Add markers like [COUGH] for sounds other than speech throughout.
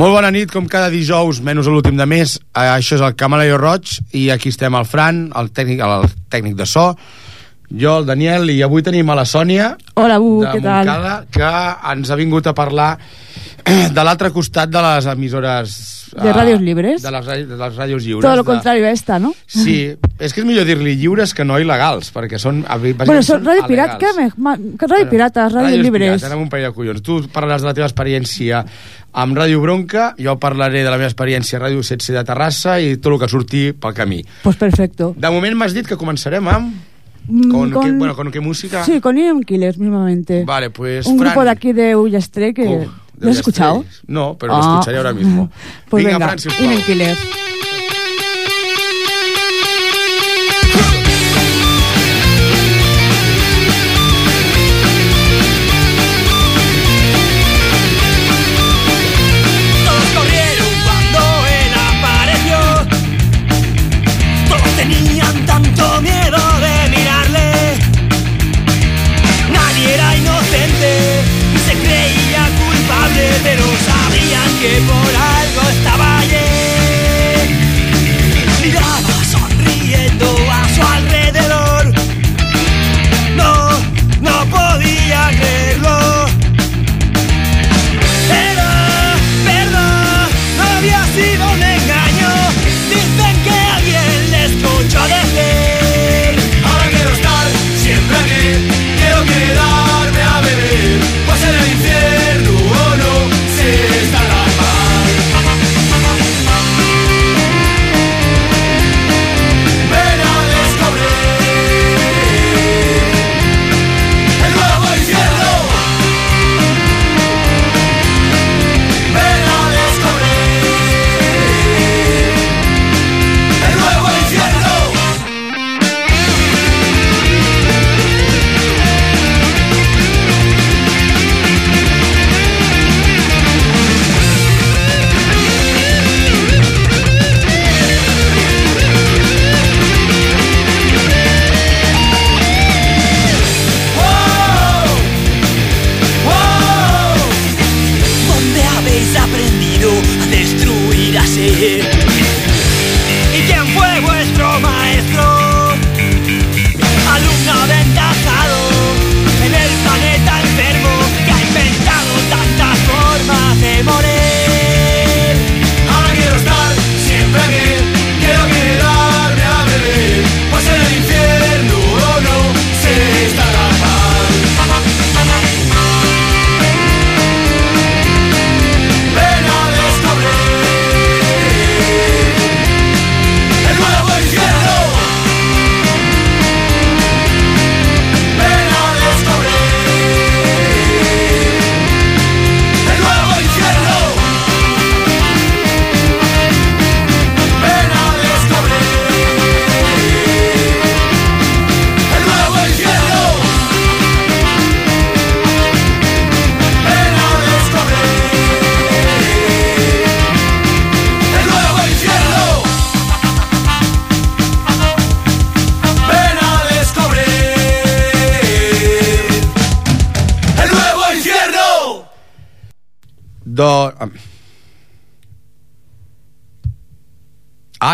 Molt bona nit, com cada dijous, menys l'últim de mes. Eh, això és el Camaleio Roig i aquí estem el Fran, el tècnic, el tècnic de so, jo, el Daniel, i avui tenim a la Sònia Hola, Bu, de què tal? Montcada, que ens ha vingut a parlar [CLEARS THROAT] de l'altre costat de les emissores... De eh, ràdios llibres. De les, de les ràdios lliures. Todo lo de- contrario a esta, ¿no? Sí, és que és millor dir-li lliures que no il·legals, perquè són... Bueno, son radio pirata. ¿qué me, ma- que radio piratas, radio Ràdios libres. Pirates, anem un parell de collons. Tu parlaràs de la teva experiència amb Ràdio Bronca, jo parlaré de la meva experiència a Ràdio 16 de Terrassa i tot el que surti pel camí. Pues perfecto. De moment m'has dit que començarem amb... Mm, Con, qué, bueno, ¿con qué música? Sí, con Ian Killers mismamente. Vale, pues... Un Fran, grupo de aquí de Ullastre que... De ¿Lo has escuchado? No, pero lo Ah. escucharé ahora mismo. Pues Vinga, venga, Fran, sisplau. Ian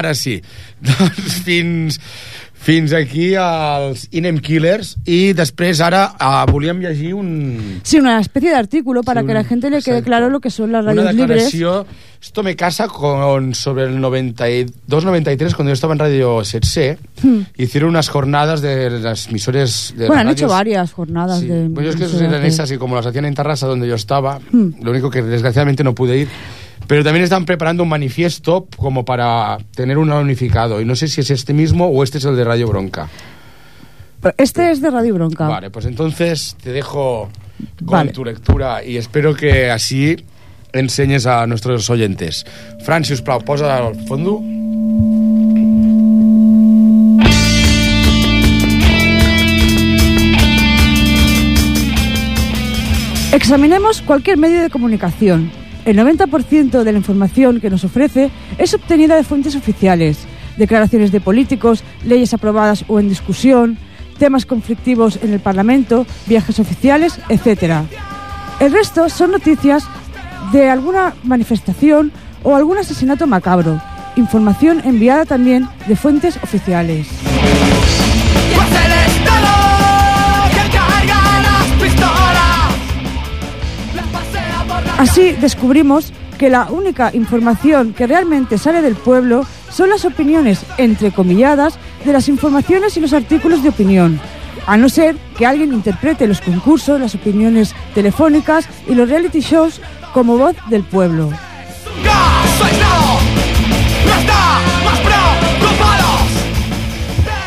Ara sí. [LAUGHS] Doncs fins, fins aquí els Inem Killers i després ara uh, volíem llegir un... Sí, una especie de artículo para que la gente le quede exacto. claro lo que son las Una radios libres. declaració... Esto me casa con sobre el 92-93, cuando yo estaba en Radio 7C, hicieron unas jornadas de las emisores de. Bueno, han hecho radios. varias jornadas Sí. de... Pues yo es que eran esas y como las hacían en Tarrasa donde yo estaba, Hmm. lo único que desgraciadamente no pude ir. Pero también están preparando un manifiesto como para tener un unificado. Y no sé si es este mismo o este es el de Radio Bronca. Este es de Radio Bronca. Vale, pues entonces te dejo con Vale. tu lectura y espero que así enseñes a nuestros oyentes. Fran, si us plau, posa al fondo. Examinemos cualquier medio de comunicación. El 90% de la información que nos ofrece es obtenida de fuentes oficiales, declaraciones de políticos, leyes aprobadas o en discusión, temas conflictivos en el Parlamento, viajes oficiales, etc. El resto son noticias de alguna manifestación o algún asesinato macabro. Información enviada también de fuentes oficiales. Así descubrimos que la única información que realmente sale del pueblo son las opiniones entrecomilladas de las informaciones y los artículos de opinión, a no ser que alguien interprete los concursos, las opiniones telefónicas y los reality shows como voz del pueblo.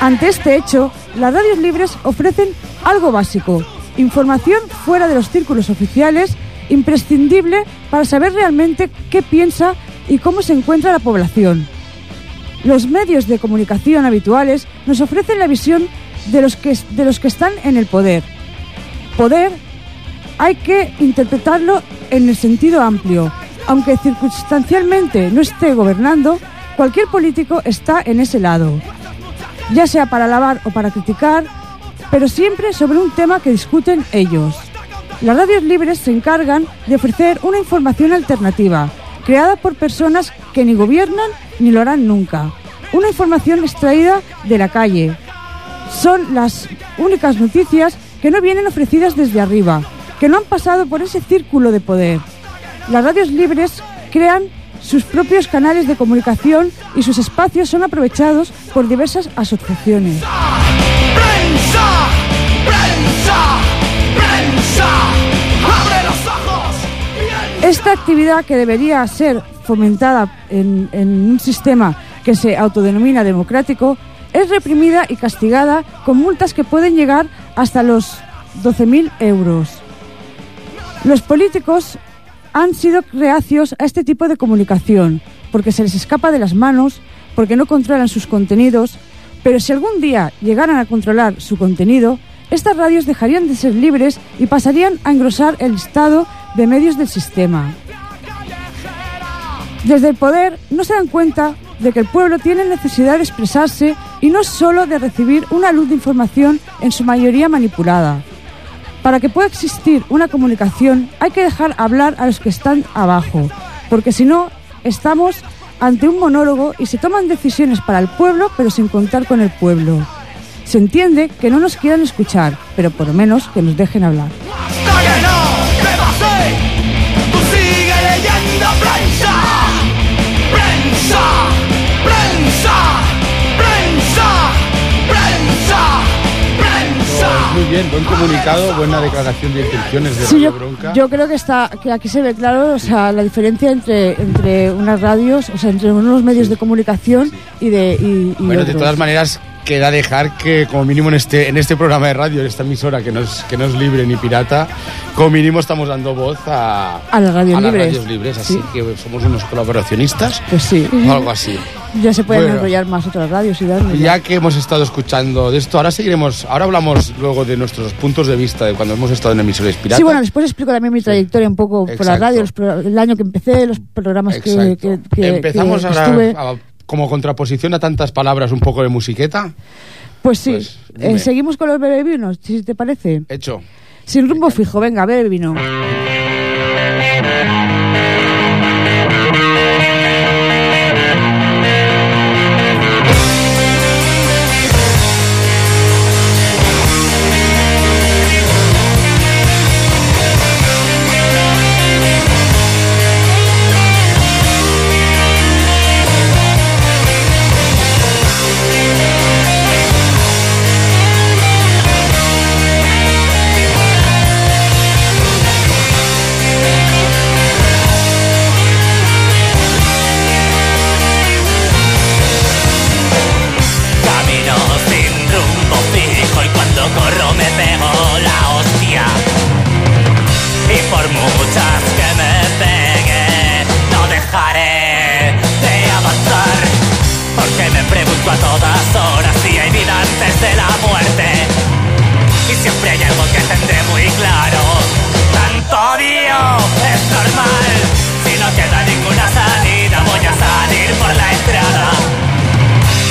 Ante este hecho, las radios libres ofrecen algo básico, información fuera de los círculos oficiales, imprescindible para saber realmente qué piensa y cómo se encuentra la población. Los medios de comunicación habituales nos ofrecen la visión de los que, de los que están en el poder. Poder hay que interpretarlo en el sentido amplio. Aunque circunstancialmente no esté gobernando, cualquier político está en ese lado ya sea para alabar o para criticar, pero siempre sobre un tema que discuten ellos. Las radios libres se encargan de ofrecer una información alternativa, creada por personas que ni gobiernan ni lo harán nunca. Una información extraída de la calle. Son las únicas noticias que no vienen ofrecidas desde arriba, que no han pasado por ese círculo de poder. Las radios libres crean sus propios canales de comunicación y sus espacios son aprovechados por diversas asociaciones. Esta actividad que debería ser fomentada en, un sistema que se autodenomina democrático es reprimida y castigada con multas que pueden llegar hasta los 12.000 euros. Los políticos han sido reacios a este tipo de comunicación porque se les escapa de las manos, porque no controlan sus contenidos, pero si algún día llegaran a controlar su contenido, estas radios dejarían de ser libres y pasarían a engrosar el listado de medios del sistema. Desde el poder no se dan cuenta de que el pueblo tiene necesidad de expresarse y no solo de recibir una luz de información en su mayoría manipulada. Para que pueda existir una comunicación hay que dejar hablar a los que están abajo, porque si no estamos ante un monólogo y se toman decisiones para el pueblo pero sin contar con el pueblo. Se entiende que no nos quieran escuchar, pero por lo menos que nos dejen hablar. Leyendo prensa. Prensa, prensa, prensa, prensa, prensa. Muy bien, buen comunicado, buena declaración de intenciones de Sí, Radio yo, Bronca. yo creo que está que aquí se ve claro, o sea, la diferencia entre entre unas radios, o sea, entre unos medios de comunicación y de y, y Bueno, de otros. todas maneras, queda dejar que, como mínimo en este, en este programa de radio, en esta emisora que no, es, que no es libre ni pirata, como mínimo estamos dando voz a, A las radios libres. radios libres. Así Sí. que somos unos colaboracionistas Pues sí. o algo así. Ya se pueden Bueno. enrollar más otras radios y darle. Ya que hemos estado escuchando de esto, ahora seguiremos, ahora hablamos luego de nuestros puntos de vista de cuando hemos estado en emisoras piratas. Sí, bueno, después explico también mi trayectoria un poco por la radio, los el año que empecé, los programas que, que, que- Empezamos que ahora estuve. a- como contraposición a tantas palabras, un poco de musiqueta. Pues sí, Pues. Eh, seguimos con los bebé vinos, si te parece. Hecho. Sin rumbo fijo, venga, bebe vino. a todas horas y hay vida antes de la muerte. Y siempre hay algo que tendré muy claro. Tanto odio es normal. Si no queda ninguna salida, voy a salir por la entrada.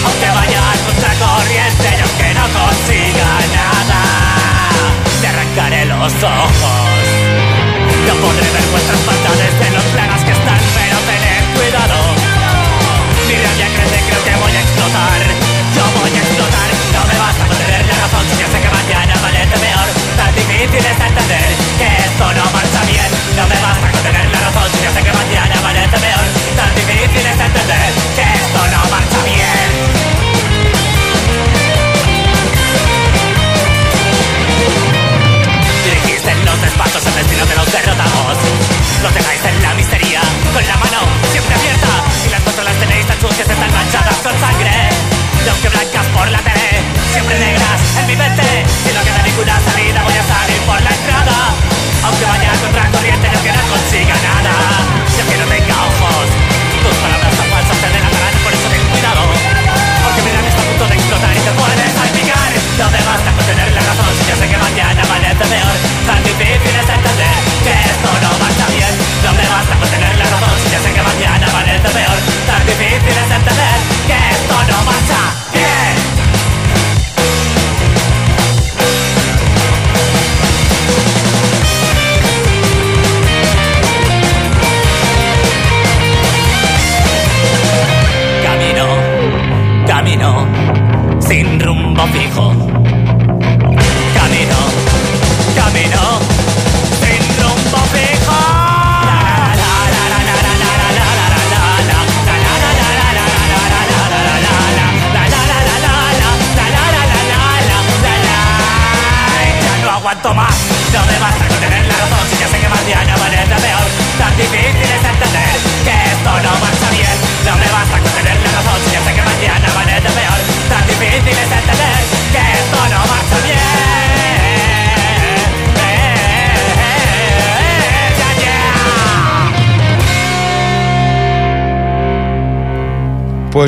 Aunque vaya a contra corriente y aunque no consiga nada, te arrancaré los ojos. No podré ver vuestras maldades de los plagas que están, pero tened cuidado. Mira, ya crece, creo que voy difícil es entender que esto no marcha bien. No me basta con tener la razón si yo sé que mañana amanece peor. Tan difícil entender que esto no marcha bien. Dirigiste los despachos el destino de los derrotados Los dejáis en la miseria con la mano siempre abierta. Y las consolas tenéis tan sucias, están manchadas con sangre lo siempre negras en mi mente. Si no queda ninguna salida, voy a salir por la entrada. Aunque vaya contra corriente, no que no consiga nada. Si aunque no tenga ojos, tus palabras son falsas, te delatarán, por eso ten cuidado. Porque mi está a punto de explotar y te puedes salpicar. No me basta con tener la razón, si ya sé que mañana amanece peor. Tan difícil es entender que esto no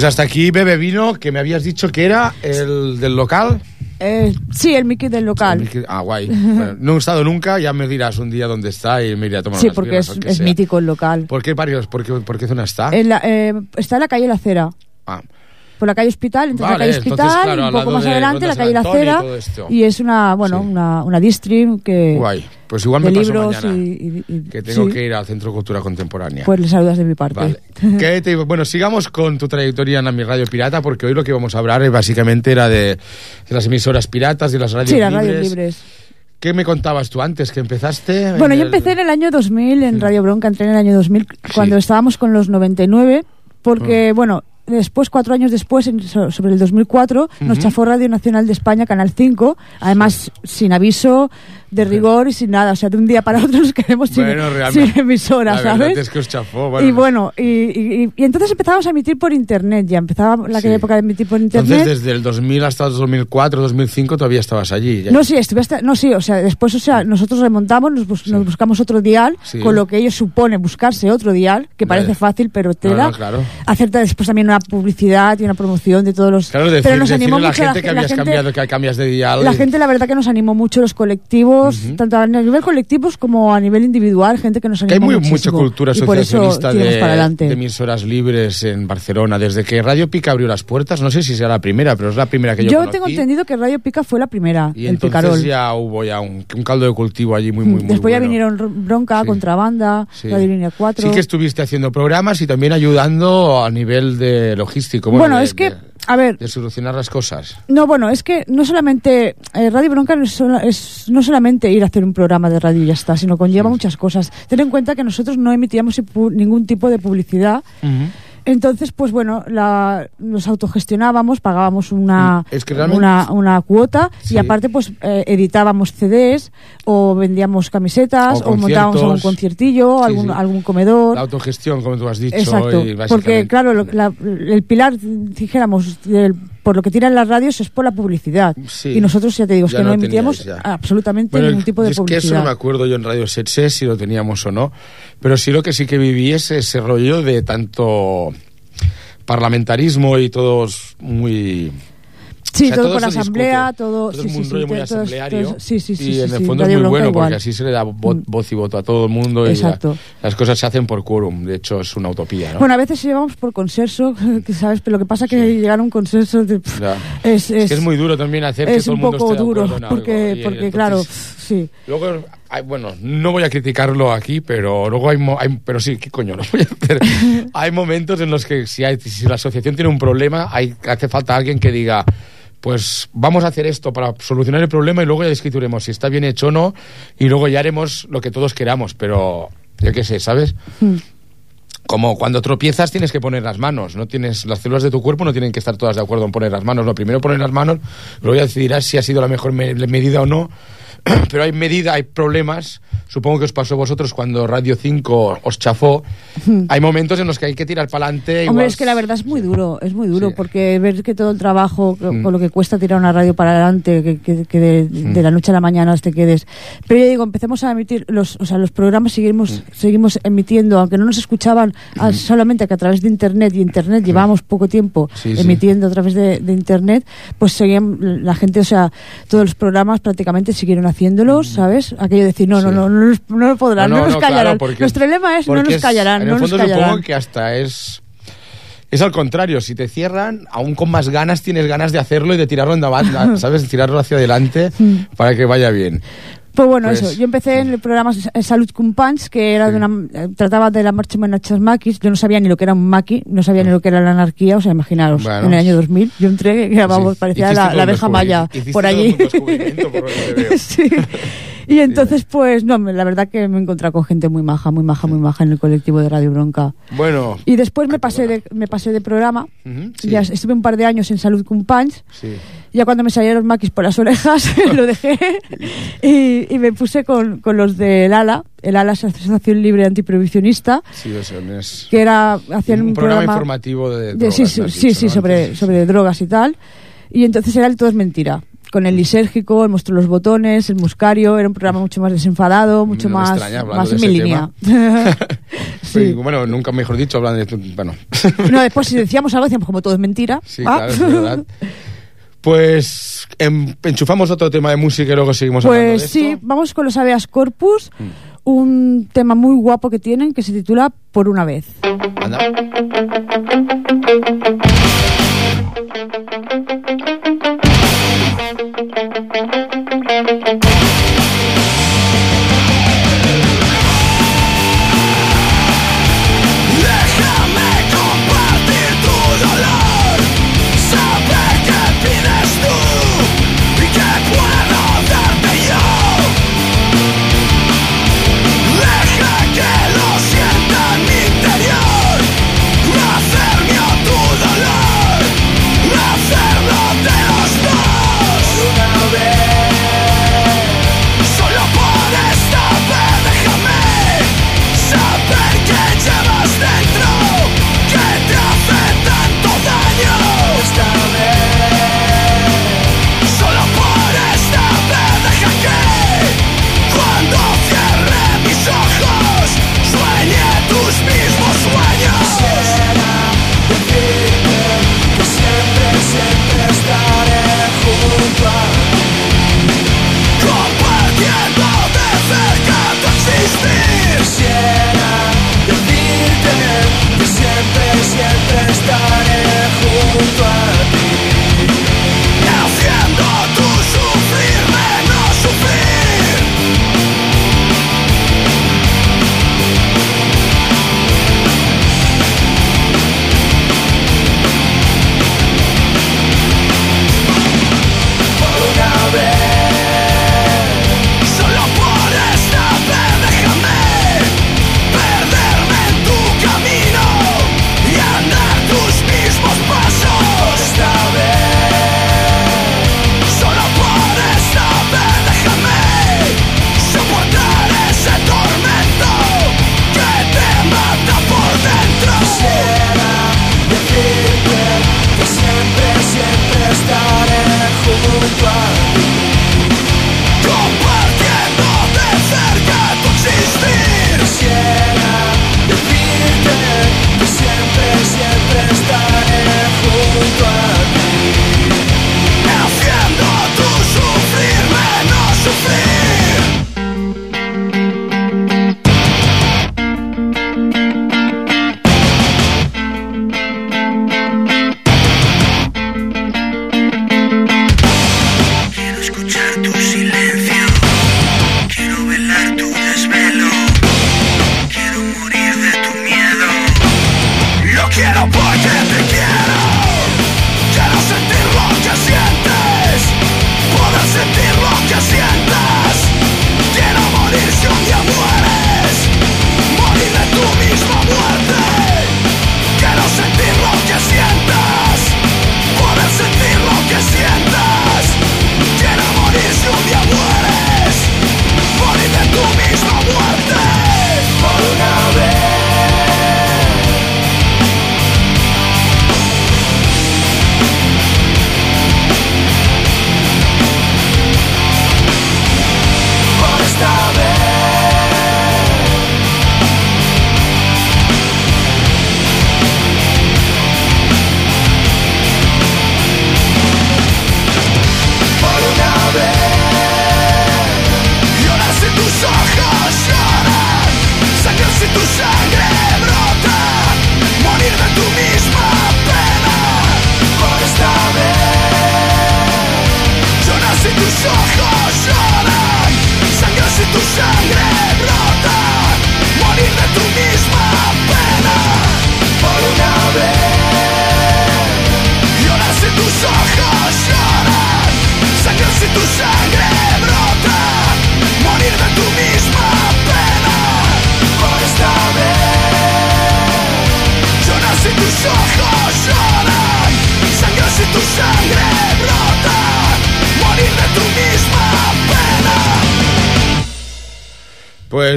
Pues hasta aquí Bebe Vino, que me habías dicho que era el del local. Eh, sí, el Mickey del local. Ah, guay. Bueno, no he estado nunca, ya me dirás un día dónde está y me iré a tomar Sí, unas porque es, mítico el local. ¿Por qué barrios? ¿Por qué, por qué zona está? En la- eh, está en la calle La Acera. Ah, Por la calle Hospital, entonces Vale, la calle entonces, Hospital, claro, al un poco más de adelante la calle La Antonio y. Y es una, bueno, Sí. una, una distrim que... guay. Pues igual me paso mañana. y, y- y- que tengo sí, que ir al Centro de Cultura Contemporánea. Pues le saludas de mi parte. Vale. ¿Qué te digo? Bueno, sigamos con tu trayectoria en mi radio pirata, porque hoy lo que vamos a hablar eh, básicamente era de, de las emisoras piratas, de las radios Sí, las libres. radios libres. ¿Qué me contabas tú antes? ¿Que empezaste? Bueno, en yo el- empecé en el año 2000 en Radio Bronca, entré en el año 2000 cuando estábamos con los 99, Ah. porque, bueno, después, cuatro años después, en- so- sobre el 2004, nos chafó Radio Nacional de España, Canal 5, además sin aviso, de rigor y sin nada, o sea, de un día para otro nos quedamos sin, Bueno, sin emisora, La ¿sabes? es que os chafó. Bueno, y bueno, y, y- y entonces empezábamos a emitir por internet, ya empezaba la Sí. época de emitir por internet. Entonces, desde el 2000 hasta el 2004, 2005, todavía estabas allí. ya. No, sí, estuve hasta- no, sí, o sea, después, o sea, nosotros remontamos, nos, bus- nos buscamos otro dial, Sí. con lo que ello supone buscarse otro dial, que Vale. parece fácil, pero tela. No, no, claro. Hacer después también una publicidad y una promoción de todos los. Claro, decir, pero nos animó a la mucho gente que la habías gente- cambiado, que cambias de dial. La gente, la verdad, que nos animó mucho los colectivos, tanto a nivel colectivos como a nivel individual, gente que nos Que animó hay muy, mucha cultura asociacionista de, de emisoras libres en Barcelona. Desde que Radio Pica abrió las puertas, no sé si será la primera, pero es la primera que yo, yo conocí. tengo entendido que Radio Pica fue la primera, Y el entonces Picarol. ya hubo ya un, un caldo de cultivo allí muy, muy, muy Después ya bueno. vinieron Ro- Bronca, Sí. Contrabanda, Sí. Radio Línea 4. Sí que estuviste haciendo programas y también ayudando a nivel de logístico. Bueno, de- es que, de- a ver, de solucionar las cosas. No, bueno, es que no solamente eh, Radio Bronca no es, sola- es no solamente ir a hacer un programa de radio y ya está, sino conlleva muchas cosas. Ten en cuenta que nosotros no emitíamos ningún tipo de publicidad. Entonces, pues bueno, la, nos autogestionábamos, pagábamos una, Mm, es que realmente- una, una cuota Sí. y aparte pues eh, editábamos CDs o vendíamos camisetas O o, montábamos algún conciertillo, Sí, algún, sí. algún comedor. La autogestión, como tú has dicho. Exacto, y porque claro, lo- la- el pilar, dijéramos, del- por lo que tiran las radios es por la publicidad. Sí. Y nosotros, ya te digo, es que no, emitíamos absolutamente Bueno, ningún tipo de es que eso publicidad. no me acuerdo yo en Radio Setse si lo teníamos o no, pero sí lo que sí que viví es ese rollo de tanto parlamentarismo y todos muy Sí, o sea, todo todo con se asamblea, todo. Todo sí, es sí, un sí, rollo muy todo- todo- asambleario todo- sí, sí, sí. y sí, en el sí, fondo es muy bueno igual. porque así se le da vo- Mm. voz y voto a todo el mundo y Exacto. la- las cosas se hacen por quórum, de hecho es una utopía, ¿no? Bueno, a veces llevamos por consenso, [LAUGHS] que sabes, pero lo que pasa es que llegar a un consenso de- pff, es, es, es, que es muy duro también hacer que es todo un el mundo poco esté de duro, porque, y porque entonces- claro, sí. Luego, bueno, no voy a criticarlo aquí, pero luego hay, hay- pero sí, ¿qué coño? [LAUGHS] Lo voy a hacer. hay momentos en los que si, hay, si la asociación tiene un problema, hay, hace falta alguien que diga, pues vamos a hacer esto para solucionar el problema y luego ya discutiremos si está bien hecho o no y luego ya haremos lo que todos queramos, pero yo qué sé, ¿sabes? Mm. Como cuando tropiezas tienes que poner las manos, no tienes las células de tu cuerpo no tienen que estar todas de acuerdo en poner las manos. Lo primero poner las manos, luego ya decidirás si ha sido la mejor me- medida o no [CLEARS THROAT] pero hay medida, hay problemas. Supongo que os pasó a vosotros cuando Radio 5 os chafó. [LAUGHS] Hay momentos en los que hay que tirar para adelante. Hombre, es que la verdad es muy duro, es muy duro, Sí. porque ver que todo el trabajo, Mm. con lo que cuesta tirar una radio para adelante, que, que- que de, Mm. de la noche a la mañana te quedes. Pero yo digo, empecemos a emitir, los, o sea, los programas seguimos, Mm. seguimos emitiendo, aunque no nos escuchaban a- solamente que a través de Internet, y Internet llevábamos poco tiempo Sí, sí. emitiendo a través de, de Internet, pues seguían la gente, o sea, todos los programas prácticamente siguieron haciéndolos, ¿sabes? Aquello de decir, no, no. Sí. no, no, nos- no lo podrán, no, nos claro, callarán. porque- Nuestro lema es, no nos es- callarán, En no el nos fondo callarán. supongo que hasta es... Es al contrario, si te cierran, aún con más ganas tienes ganas de hacerlo y de tirarlo en adelante, [LAUGHS] ¿sabes? De tirarlo hacia adelante para que vaya bien. Pues bueno, Pues- eso. Yo empecé en el programa S- Salud con Punch, que era de una, eh, trataba de la marcha homenaje a maquis. Yo no sabía ni lo que era un maqui, no sabía ni lo que era la anarquía. O sea, imaginaros, Bueno. en el año 2000 yo entré, Sí. parecía la, abeja maya por allí. por [LAUGHS] sí. Y entonces, pues, no, la verdad que me he encontrado con gente muy maja, muy maja, muy maja en el colectivo de Radio Bronca. Bueno, Y después me pasé de, me pasé de programa. Ujú, sí. Ya estuve un par de años en Salud con Punch. sí. Ya cuando me salieron maquis por las orejas, [LAUGHS] lo dejé y, y me puse con, con los del ALA. El ALA es Asociación Libre Antiprohibicionista, Sí, o sea, es que era hacían un, un programa, informativo de, drogas, sí, sí, me has sí, dicho, sí, ¿no? sobre, sobre drogas y tal. Y entonces era el todo es mentira. Con el lisérgico, el mostró los botones, el muscario, era un programa mucho más desenfadado, mucho No más, extraña, hablando más en mi línea. [LAUGHS] Sí. Bueno, nunca mejor dicho, hablando de... Bueno, No, después si decíamos algo, decíamos como todo es mentira. sí, Ah. claro, es verdad. Pues em- enchufamos otro tema de música y luego seguimos hablando de Pues esto. Mm. sí, vamos con los Habeas Corpus, un tema muy guapo que tienen que se titula Por una vez. Anda.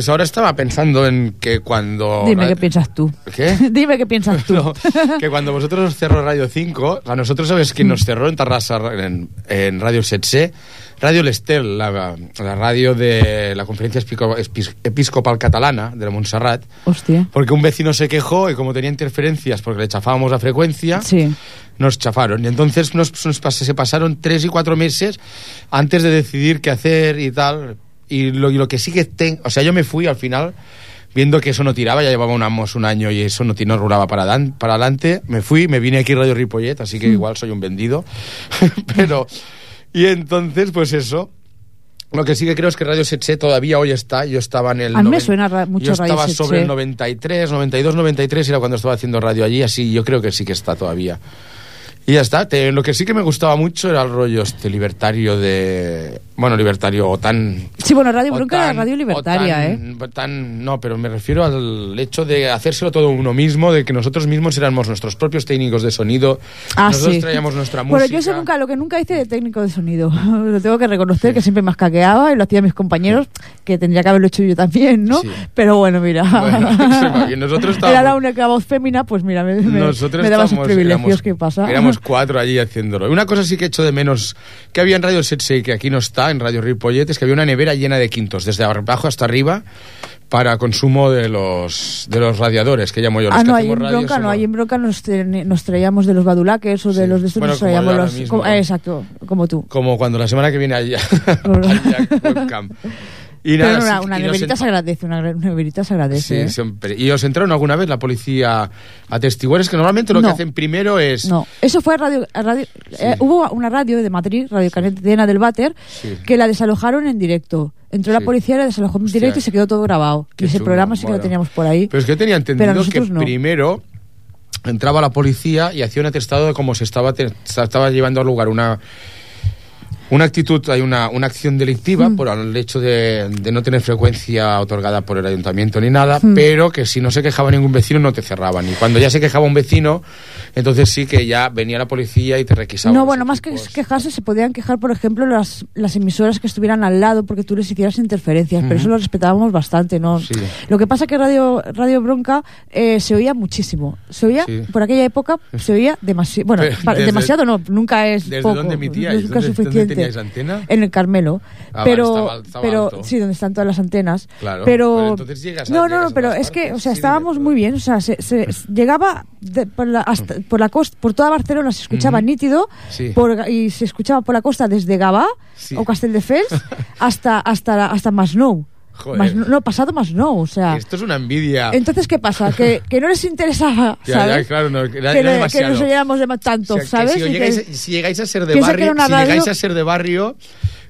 Pues ahora estaba pensando en que cuando... Dime qué piensas tú. ¿Qué? [LAUGHS] Dime qué piensas tú. No, que cuando vosotros os cerró Radio 5, a nosotros sabes quién nos cerró en Tarrasa, en, en Radio Setse, Radio L'Estel, la, la radio de la Conferencia Episcopal Catalana de la Montserrat, Hostia. porque un vecino se quejó y como tenía interferencias porque le chafábamos la frecuencia, Sí. nos chafaron. Y entonces nos, nos pas- se pasaron tres y cuatro meses antes de decidir qué hacer y tal. Y lo, y lo que sí que tengo... O sea, yo me fui al final viendo que eso no tiraba, ya llevábamos un año y eso no, no rulaba para, adan- para adelante. Me fui, me vine aquí a Radio Ripollet, así que igual soy un vendido. [LAUGHS] Pero... Y entonces, pues eso... Lo que sí que creo es que Radio Setse todavía hoy está. Yo estaba en el. A mí me suena mucho Yo Radio estaba Setse. sobre el 93, 92, 93 era cuando estaba haciendo radio allí, así yo creo que sí que está todavía. Y ya está. Te- lo que sí que me gustaba mucho era el rollo este libertario de. Bueno, libertario o tan. Sí, bueno, Radio Bronca era tan- radio o libertaria, ¿eh? tan- tan- no, pero me refiero al hecho de hacérselo todo uno mismo, de que nosotros mismos éramos nuestros propios técnicos de sonido. Ah, nosotros sí. traíamos nuestra Bueno, música. yo eso nunca, lo que nunca hice de técnico de sonido. [LAUGHS] lo tengo que reconocer, que siempre me caqueaba y lo hacían mis compañeros, que tendría que haberlo hecho yo también, ¿no? Sí. Pero bueno, mira. Bueno, [LAUGHS] que nosotros [LAUGHS] Era la estábamos- única voz fémina, pues mira, me, me- Nosotros me daba sus estábamos- privilegios, ¿qué pasa? Éramos cuatro allí haciéndolo. Una cosa sí que echo de menos que había en Radio Setse y que aquí no está, en Radio Ripollet, es que había una nevera llena de quintos, desde abajo hasta arriba, para consumo de los, de los radiadores, que llamo yo. Los Ah, que no, ahí en Bronca no, ahí en Bronca nos, nos traíamos de los badulaques o de Sí. los de estos, Bueno, nos traíamos los... mismo. como- eh, exacto, como tú. Como cuando la semana que viene allá, [LAUGHS] allá. Y Pero una, y neverita se agradece, una, neverita se agradece. Sí, siempre. ¿Y os entraron alguna vez la policía a testiguar? Es que normalmente lo que hacen primero es... No, eso fue radio. a radio eh, hubo una radio de Madrid, Radio Cadena del Váter, Sí. que la desalojaron en directo. Entró la policía, la desalojó en directo y se quedó todo grabado. Qué y ese programa sí que bueno. lo teníamos por ahí. Pero es que yo tenía entendido que no. primero entraba la policía y hacía un atestado de cómo se estaba, te- se estaba llevando a lugar una una actitud, hay una, una acción delictiva Mm. por el hecho de, de no tener frecuencia otorgada por el ayuntamiento ni nada, Mm. pero que si no se quejaba ningún vecino no te cerraban. Y cuando ya se quejaba un vecino, entonces sí que ya venía la policía y te requisaba. No, bueno, más que quejarse, se podían quejar, por ejemplo, las, las emisoras que estuvieran al lado porque tú les hicieras interferencias, pero eso lo respetábamos bastante, ¿no? Sí. Lo que pasa que Radio, Radio Bronca eh, se oía muchísimo. Se oía, Sí. por aquella época, se oía demasiado. Bueno, [LAUGHS] Pero pa- desde- demasiado no, nunca es ¿Desde poco. dónde emitíais? Nunca ¿Dónde- es dónde suficiente. Teníais antena? En el Carmelo. Ah, pero, vale, estaba- estaba pero alto. sí, donde están todas las antenas. Claro, pero, pero entonces llegas a- no, no, llegas no, pero es que, o sea, Sí, estábamos muy bien, o sea, se, [LAUGHS] se- llegaba de- por, la, hasta- por la costa, por toda Barcelona se escuchaba nítido Sí. por- y se escuchaba por la costa desde Gavà Sí. o Castelldefels [LAUGHS] hasta hasta hasta Masnou. Joder. No, pasado Masnou, o sea. Esto es una envidia. Entonces, ¿qué pasa? Que, que no les interesaba, [LAUGHS] Ya, ya, ¿sabes? claro, no, era- que, era nos oyéramos de tanto, O sea, que ¿sabes? si, llegáis, si llegáis a ser de barrio, si llegáis a ser de barrio,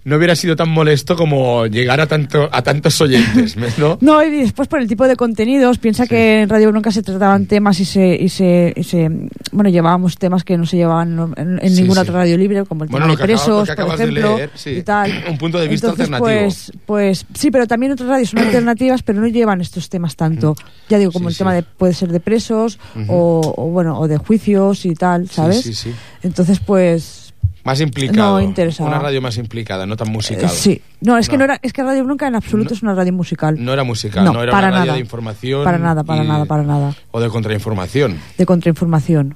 no hubiera sido tan molesto como llegar a tanto a tantos oyentes, ¿no? [LAUGHS] No, y después por el tipo de contenidos, piensa que en Radio Bronca se trataban temas y se, y se, y se- bueno, llevábamos temas que no se llevaban en, en Sí, ninguna sí. otra radio libre, como el Bueno, tema de presos, por ejemplo, leer, y tal. [CLEARS THROAT] Un punto de vista Entonces, alternativo. Pues, pues sí, pero también otras radios son [CLEARS THROAT] alternativas, pero no llevan estos temas tanto. Ya digo, como Mm. El tema de puede ser de presos o, o, bueno, o de juicios y tal, ¿sabes? Entonces, pues Más implicado. No interesaba. Una radio más implicada, no tan eh, musical. sí. No, es que No. era, es que Radio Bronca en absoluto No. es una radio musical. No era musical, No, no, era para una radio nada. de información. Para nada, para y- nada, para nada. O de contrainformación. De contrainformación.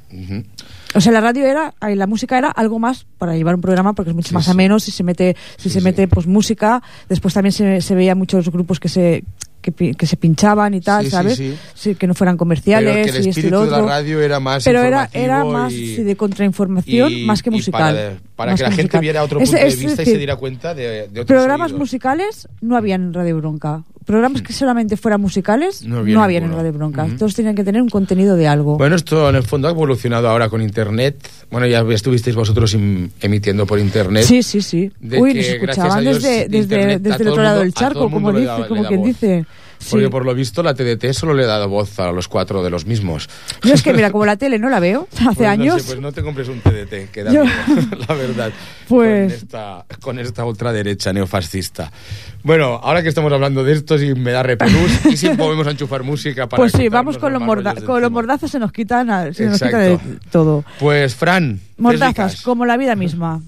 O sea, la radio era, la música era algo más para llevar un programa porque es mucho Sí, más sí. ameno si se mete, si Sí, se mete pues música. Después también se, se veía muchos grupos que se que, que se pinchaban y tal, Sí, ¿sabes? sí. Sí, que no fueran Pero comerciales que el y lo de la radio era más Pero era, era más y- de contrainformación y- más que musical. para, que la gente viera otro Es- punto de vista y se diera cuenta de, de otros Programas musicales no habían en Radio Bronca. Programas que solamente fueran musicales No no, había habían en. Radio Bronca. Ujú. Todos tenían que tener un contenido de algo. Bueno, esto en el fondo ha evolucionado ahora con Internet. Bueno, ya estuvisteis vosotros emitiendo por Internet. Sí, sí, sí. Uy, nos escuchaban desde, desde, desde el otro lado del charco, como dice, como quien voz. Dice. Porque Sí. por lo visto la TDT solo le ha dado voz a los cuatro de los mismos. Yo es que, [LAUGHS] mira, como la tele no la veo [LAUGHS] hace Pues no años. sé, pues no te compres un TDT, que da Yo- miedo, [LAUGHS] la verdad. Pues- Con esta, con esta ultraderecha neofascista. Bueno, ahora que estamos hablando de esto, si me da repelús y si volvemos a enchufar música para Pues sí, vamos con los, morda con los mordazos, se nos quitan, a- se nos quita de todo. Pues, Fran. Mordazas, como la vida misma.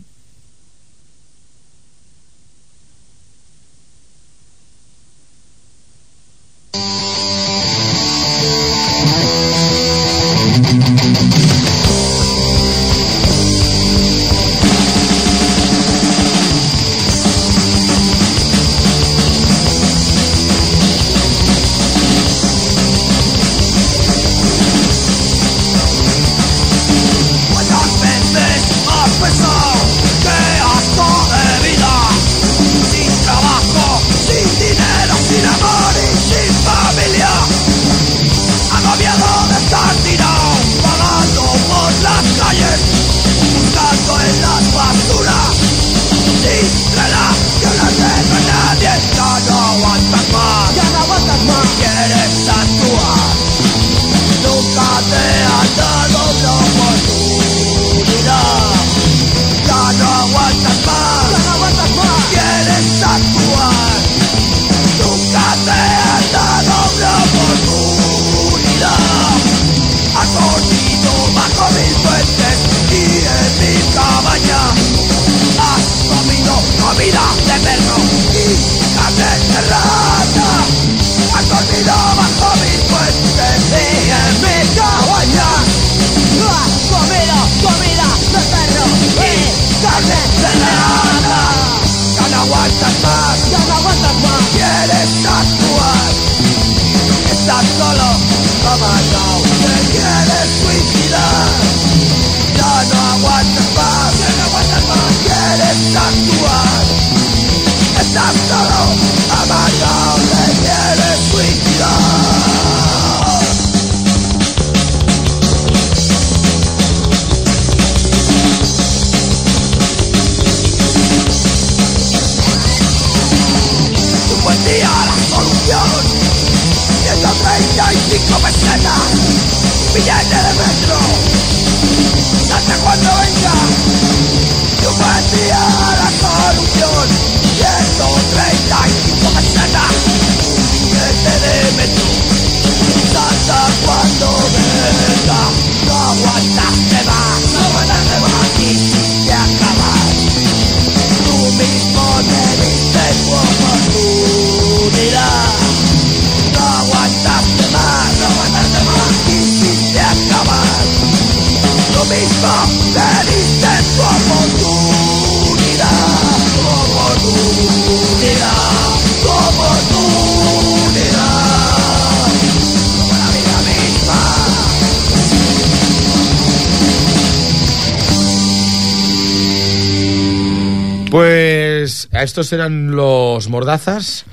Estos eran los mordazas.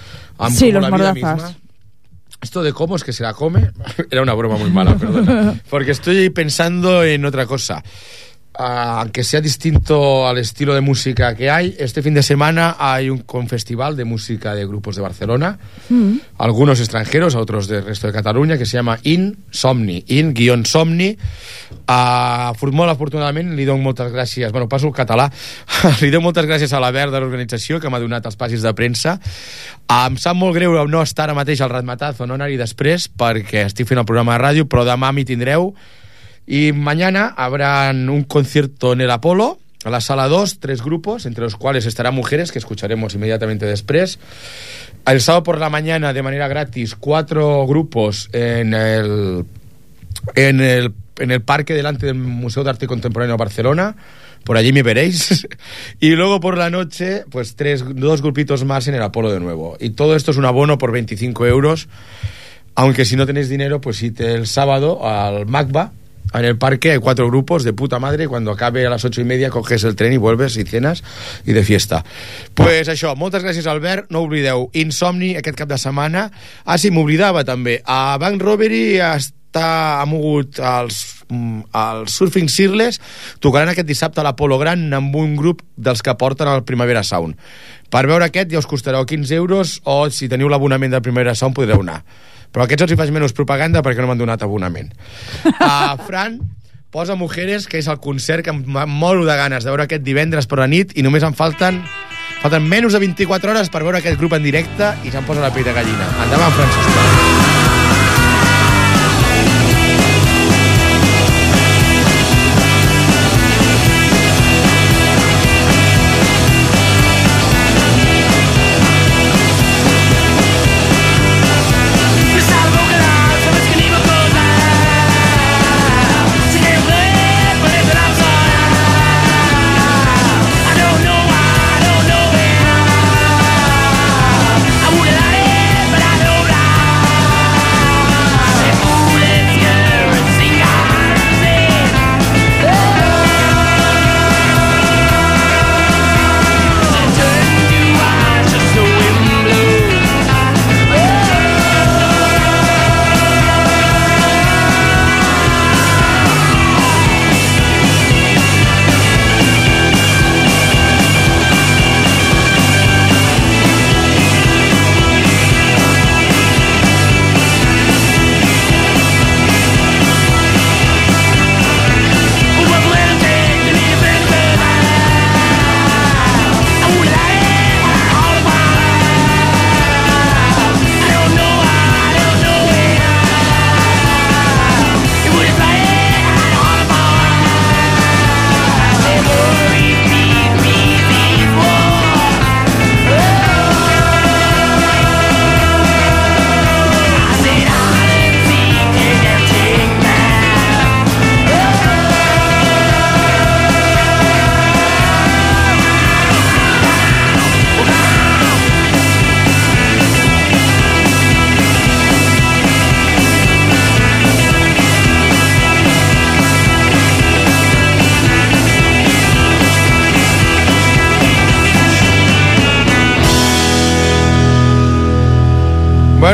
Sí, los la mordazas. misma. Esto de cómo es que se la come [LAUGHS] era una broma muy mala, perdona. [LAUGHS] Porque estoy pensando en otra cosa. Aunque sea distinto al estilo de música que hay, este fin de semana hay un, un festival de música de grupos de Barcelona, algunos extranjeros, otros del resto de Cataluña, que se llama Insomni, In-Somni. Uh, molt afortunadament li dono moltes gràcies, bueno, passo el català, [LAUGHS] li dono moltes gràcies a la Ver de l'organització que m'ha donat els passis de premsa. Uh, em sap molt greu no estar ara mateix al Ratmatazo, no anar-hi després, perquè estic fent el programa de ràdio, però demà m'hi tindreu. Y mañana habrán un concierto en el Apolo, a la sala 2, tres grupos, entre los cuales estarán mujeres, que escucharemos inmediatamente después. El sábado por la mañana, de manera gratis, cuatro grupos en el, en el, en el parque delante del Museo de Arte Contemporáneo de Barcelona. Por allí me veréis. [LAUGHS] y luego por la noche, pues tres, dos grupitos más en el Apolo de nuevo. Y todo esto es un abono por 25 euros. Aunque si no tenéis dinero, pues irte el sábado al MACBA, en el parque hay cuatro grupos de puta madre cuando acabe a las ocho y media coges el tren y vuelves y cenas i de fiesta. Pues això, moltes gràcies Albert, no oblideu Insomni aquest cap de setmana. Ah, sí, m'oblidava també. A Bank Robbery està ha mogut els, mm, els Surfing Sirles tocaran aquest dissabte a l'Apolo Gran amb un grup dels que porten el Primavera Sound. Per veure aquest ja us costarà 15 euros o si teniu l'abonament del Primavera Sound podreu anar. Però aquests els hi faig menys propaganda perquè no m'han donat abonament. Uh, Fran, posa Mujeres, que és el concert que em moro de ganes de veure aquest divendres per la nit i només em falten falten menys de 24 hores per veure aquest grup en directe i se'm posa la pell de gallina. Endavant, Francesc.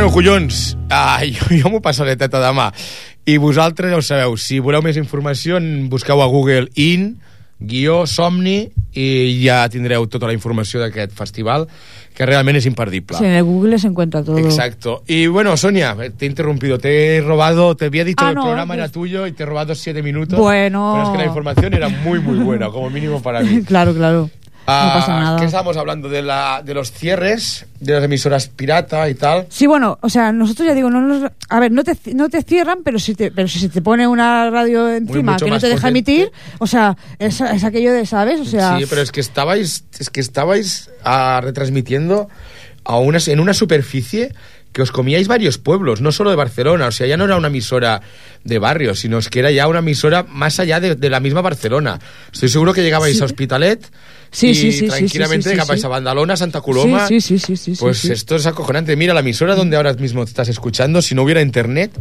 Bueno, collons, ah, jo, jo m'ho passaré teta de mà. I vosaltres ja ho sabeu, si voleu més informació, busqueu a Google IN, guió Somni, i ja tindreu tota la informació d'aquest festival, que realment és imperdible. Sí, en el Google se encuentra todo. Exacto. Y bueno, Sonia, te he interrumpido, te he robado, te había dicho Ah, que el no, programa pues- era tuyo y te he robado siete minutos. Bueno. Pero es que la información era muy, muy buena, como mínimo para mí. [LAUGHS] claro, claro. Ah, no pasa nada. ¿Qué estábamos hablando? De, la, de los cierres, de las emisoras pirata y tal. Sí, bueno, o sea, nosotros ya digo, no nos, a ver, no te, no te cierran, pero si te, pero si se te pone una radio encima que no te deja potente. emitir, o sea, es, es aquello de, ¿sabes? O sea, sí, pero es que estabais, es que estabais ah, retransmitiendo a una, en una superficie que os comíais varios pueblos, no solo de Barcelona, o sea, ya no era una emisora de barrio, sino es que era ya una emisora más allá de, de la misma Barcelona. Estoy seguro que llegabais a Hospitalet Sí, sí, sí, sí, tranquilamente sí, sí, sí, a Bandalona, Santa Coloma. Sí, sí, sí, sí, sí, Pues sí, sí. esto es acojonante. Mira, la emisora donde ahora mismo estás escuchando, si no hubiera internet,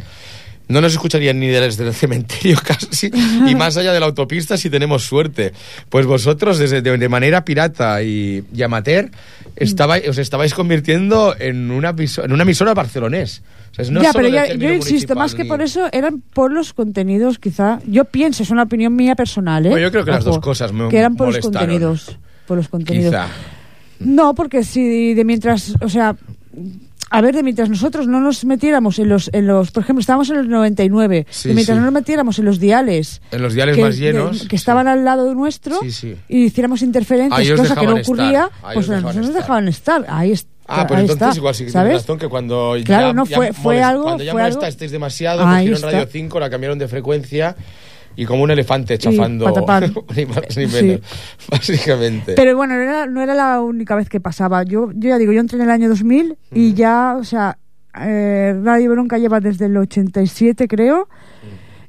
no nos escucharían ni desde el cementerio [LAUGHS] casi, y más allá de la autopista si tenemos suerte. Pues vosotros, desde, de, de manera pirata y, y amateur, estabais, os estabais convirtiendo en una, en una emisora barcelonés. O sea, no ya, pero ya- yo insisto, más que ni- por eso, eran por los contenidos, quizá. Yo pienso, es una opinión mía personal, ¿eh? Bueno, yo creo que las dos cosas me Que eran por los contenidos. Por los contenidos. Quizá. No, porque si de mientras, o sea, a ver, de mientras nosotros no nos metiéramos en los, en los por ejemplo, estábamos en el 99, Sí, de mientras sí. no nos metiéramos en los diales, En los diales que, más llenos. de- que estaban al lado nuestro Sí, sí. y hiciéramos interferencias, cosa que no ocurría, estar, pues dejaban nos dejaban estar. Ahí está. Ah, pues ahí entonces está, igual sí que tienes razón que cuando Claro, ya, no, ya fue- fue molest- algo- cuando ya fue algo- molestasteis demasiado, cogieron. Radio 5, la cambiaron de frecuencia y como un elefante chafando [LAUGHS] ni más ni Sí. menos, [LAUGHS] básicamente. Pero bueno, no era, no era la única vez que pasaba. Yo, yo ya digo, yo entré en el año 2000 y ya, o sea, eh, Radio Bronca lleva desde el 87, creo.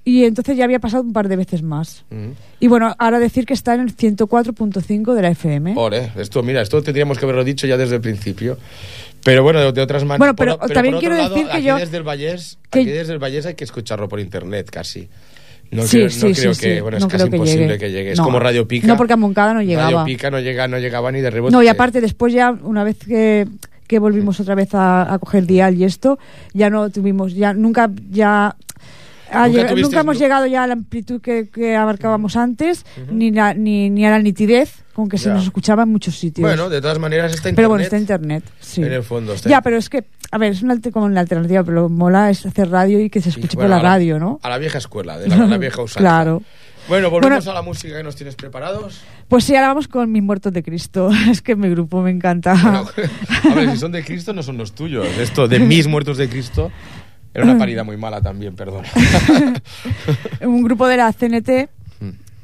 Y entonces ya había pasado un par de veces más. Mm. Y bueno, ahora decir que está en el 104.5 de la FM. Ore, esto, mira, esto tendríamos que haberlo dicho ya desde el principio. Pero bueno, de, de otras maneras. Bueno, pero también quiero decir que aquí yo- Desde el Vallés, que- aquí desde el Vallés hay que escucharlo por internet casi. No Sí, creo, sí, no sí, creo sí. que, bueno, No es casi que imposible llegue. que llegue. Es No. como Radio Pica. No, porque a Moncada no llegaba. Radio Pica no llega, no llegaba ni de rebote. No, y aparte después ya, una vez que, que volvimos otra vez a, a coger dial y esto, ya no tuvimos, ya nunca, ya... Nunca hemos llegado ya a la amplitud que, que abarcábamos antes, ni, la- ni, ni a la nitidez con que se Ya. nos escuchaba en muchos sitios. Bueno, de todas maneras está internet. pero bueno, está internet, sí. En el fondo está Ya, pero es que, a ver, es una, como una alternativa, pero lo mola es hacer radio y que se escuche bueno, por la a la- radio, ¿no? A la vieja escuela, de la, la vieja [LAUGHS] usanza. Claro. Bueno, volvemos Bueno. a la música que nos tienes preparados. Pues sí, ahora vamos con Mis Muertos de Cristo. [LAUGHS] Es que mi grupo me encanta. Bueno, [LAUGHS] a ver, si son de Cristo, no son los tuyos. Esto de mis muertos de Cristo era una parida muy mala también, perdón. un grupo de la CNT.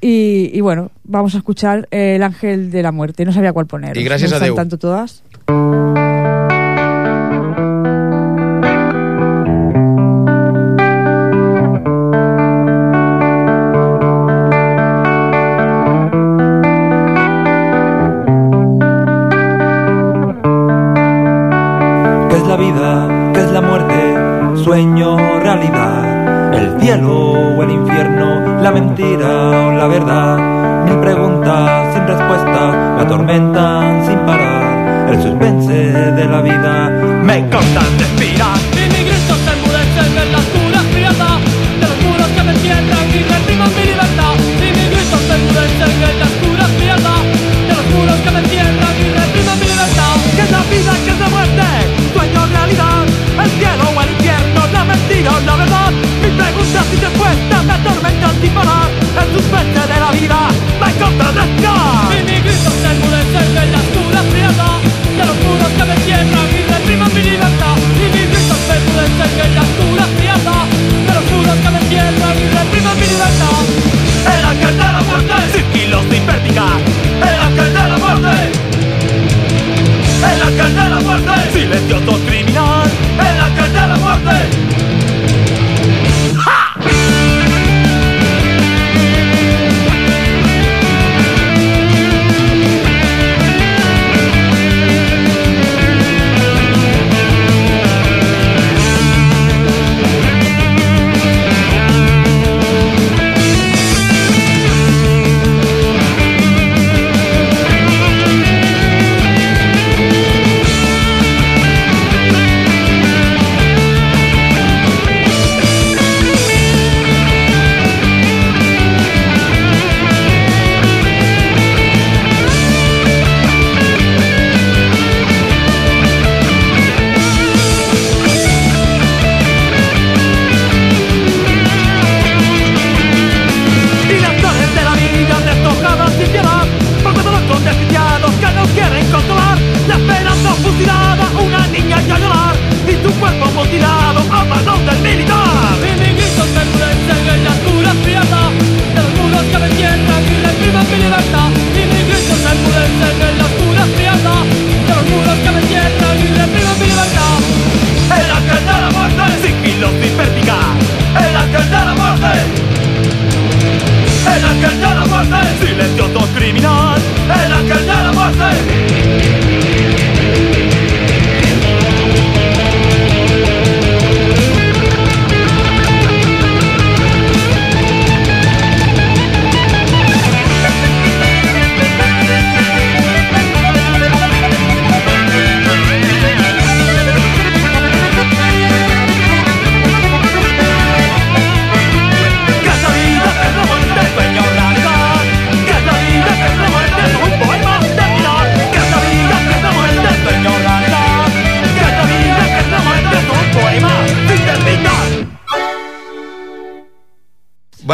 Y, y bueno, vamos a escuchar El Ángel de la Muerte. No sabía cuál poner. Y gracias a Déu. tanto todas.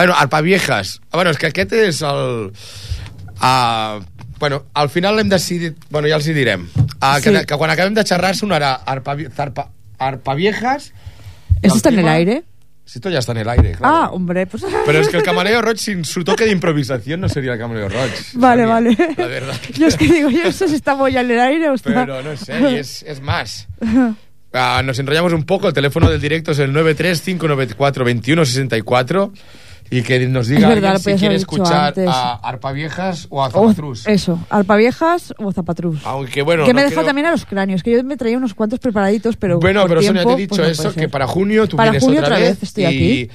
Bueno, Arpaviejas. Bueno, és que aquest és el... Uh, bueno, al final hem decidit... Bueno, ja els hi direm. Uh, que, Sí. que quan acabem de xerrar sonarà Arpaviejas... i ¿Esto el está en el tema- aire? Sí, esto ya está en el aire, claro. Ah, hombre, pues... Pero es que el camarero Roach sin su toque de improvisación no sería el camarero Roach. Vale, Sonia, vale. La verdad. [LAUGHS] Yo es que digo, yo no sé si estamos ya en el aire o está... Pero no sé, y es, es más. [LAUGHS] Ah, nos enrollamos un poco. El teléfono del directo es el 935942164 y que nos diga alguien si quiere escuchar a Arpa Viejas o a O- Zapatrus. eso, alpaviejas o zapatrus. Aunque bueno, que me deja creo- también a los cráneos, que yo me traía unos cuantos preparaditos, pero Bueno, pero Sonia, tiempo, te he dicho pues no eso, que para junio tú Para vienes junio otra otra vez vez estoy y aquí.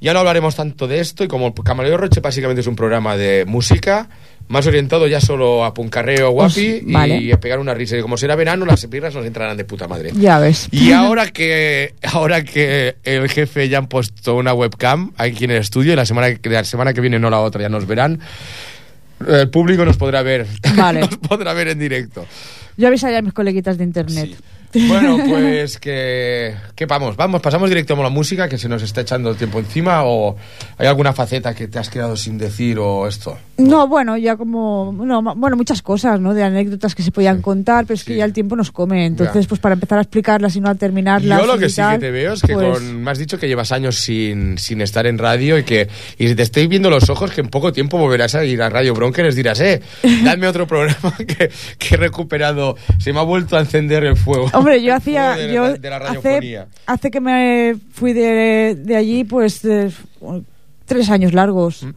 ya no hablaremos tanto de esto y como Camarero Roche básicamente es un programa de música más orientado ya solo a puncarreo guapi Pues, vale. y a pegar una risa. Y como será verano, las birras nos entrarán de puta madre. Ya ves. Y ahora que ahora que el jefe ya han puesto una webcam aquí en el estudio y la semana que la semana que viene no la otra ya nos verán. El público nos podrá ver. Vale. [LAUGHS] nos podrá ver en directo. Yo avisaría a mis coleguitas de internet. [LAUGHS] Bueno, pues que, que vamos, vamos, pasamos directo a la música que se nos está echando el tiempo encima o hay alguna faceta que te has quedado sin decir o esto. No, bueno, ya como. No, bueno, muchas cosas, ¿no? De anécdotas que se podían contar, pero es que Sí. ya el tiempo nos come. Entonces, Ya. pues para empezar a explicarlas y no a terminarlas. Yo lo que sí que te veo es que pues, con, me has dicho que llevas años sin, sin estar en radio y que y te estoy viendo los ojos que en poco tiempo volverás a ir a Radio les dirás, eh, dame otro programa [LAUGHS] que, que he recuperado, se me ha vuelto a encender el fuego. [LAUGHS] Hombre, [LAUGHS] yo hacía. de, yo de la hace, radiofonía. hace que me fui de, de allí, pues. tres años largos. Mm.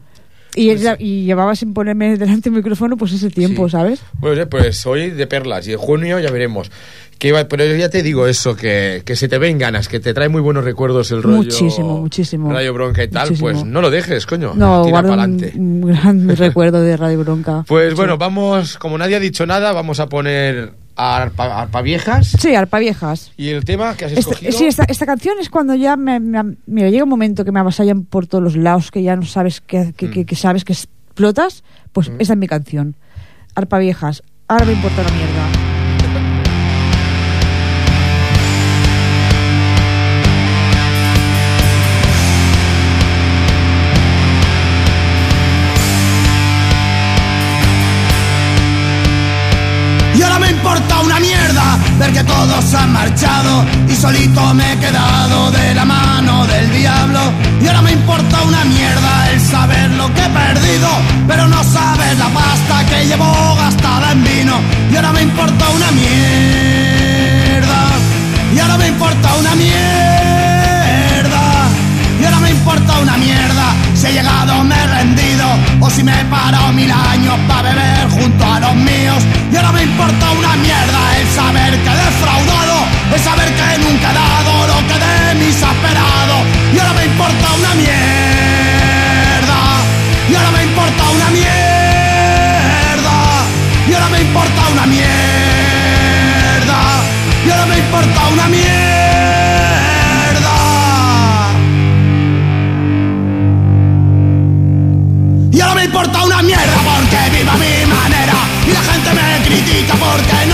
Y, llevaba sin ponerme delante del micrófono, pues ese tiempo, Sí. ¿sabes? Pues, eh, pues hoy de perlas y en junio ya veremos. Que iba- pero ya te digo eso, que, que se te ven ganas, que te trae muy buenos recuerdos el rollo. Muchísimo, muchísimo. Radio Bronca y tal, Muchísimo. pues no lo dejes, coño. No, tira para un, adelante. un gran [LAUGHS] recuerdo de Radio Bronca. Pues Sí. bueno, vamos, como nadie ha dicho nada, vamos a poner Arpa, Arpa Viejas. Sí, Arpa Viejas. Y el tema que has Esta- escogido. sí, esta, esta canción es cuando ya me, me- mira, llega un momento que me avasallan por todos los lados, que ya no sabes que, que, que- Mm. que sabes que explotas, pues esa es mi canción. Arpa Viejas. Ahora me importa una mierda. Ver que todos han marchado y solito me he quedado de la mano del diablo. Y ahora me importa una mierda el saber lo que he perdido, pero no sabes la pasta que llevo gastada en vino. Y ahora me importa una mierda. Y ahora me importa una mierda. Importa una mierda si he llegado me he rendido o si me he parado mil años para beber junto a los míos. Y ahora me importa una mierda el saber que he defraudado, el saber que nunca he dado lo que de mí se ha esperado. Y ahora me importa una mierda. Y ahora me importa una mierda. Y ahora me importa una mierda. Y ahora me importa una mierda. Critica porque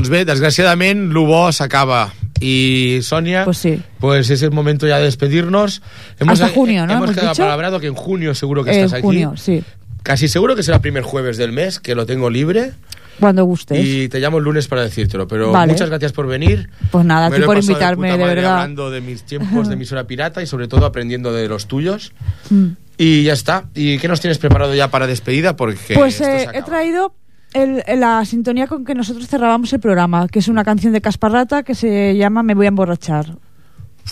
doncs bé, desgraciadament, lo bo s'acaba. Y Sonia, Pues sí. pues es el momento ya de despedirnos. Hasta junio, ¿no? Hemos ¿Hemos quedado dicho? palabrado que en junio seguro que En estás aquí. junio, sí. Casi seguro que será el primer jueves del mes, que lo tengo libre. Cuando gustes. Y te llamo el lunes para decírtelo. Pero Vale. muchas gracias por venir. Pues nada, a ti por invitarme, puta de madre verdad. Hablando de mis tiempos de emisora [LAUGHS] pirata y sobre todo aprendiendo de los tuyos. Mm. Y ya está. ¿Y qué nos tienes preparado ya para despedida? Porque Pues eh, he traído el- la sintonía con que nosotros cerrábamos el programa, que es una canción de Casparrata que se llama Me voy a emborrachar.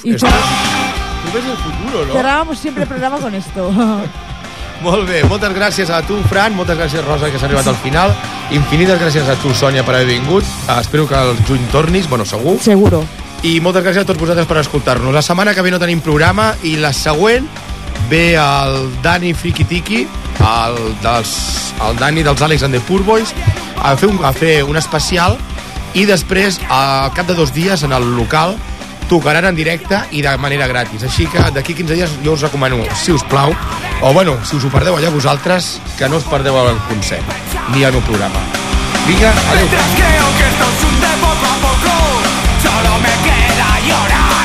Y cer- Tú ves el futuro, no? cerrábamos siempre el programa con esto. [LAUGHS] Molt bé, moltes gràcies a tu, Fran, moltes gràcies, Rosa, que has arribat al final. Infinites gràcies a tu, Sònia, per haver vingut. Ah, espero que el juny tornis, bueno, segur. Seguro. I moltes gràcies a tots vosaltres per escoltar-nos. La setmana que ve no tenim programa i la següent ve el Dani Friki Tiki, el, dels, el Dani dels Àlex and the Poor Boys, a fer, un, a fer un especial i després, al cap de dos dies, en el local, tocaran en directe i de manera gratis. Així que d'aquí 15 dies jo us recomano, si us plau, o bueno, si us ho perdeu allà vosaltres, que no us perdeu el concert, ni en un programa. Vinga, adéu. Mientras creo que esto es un de poco a poco, solo me queda llorar.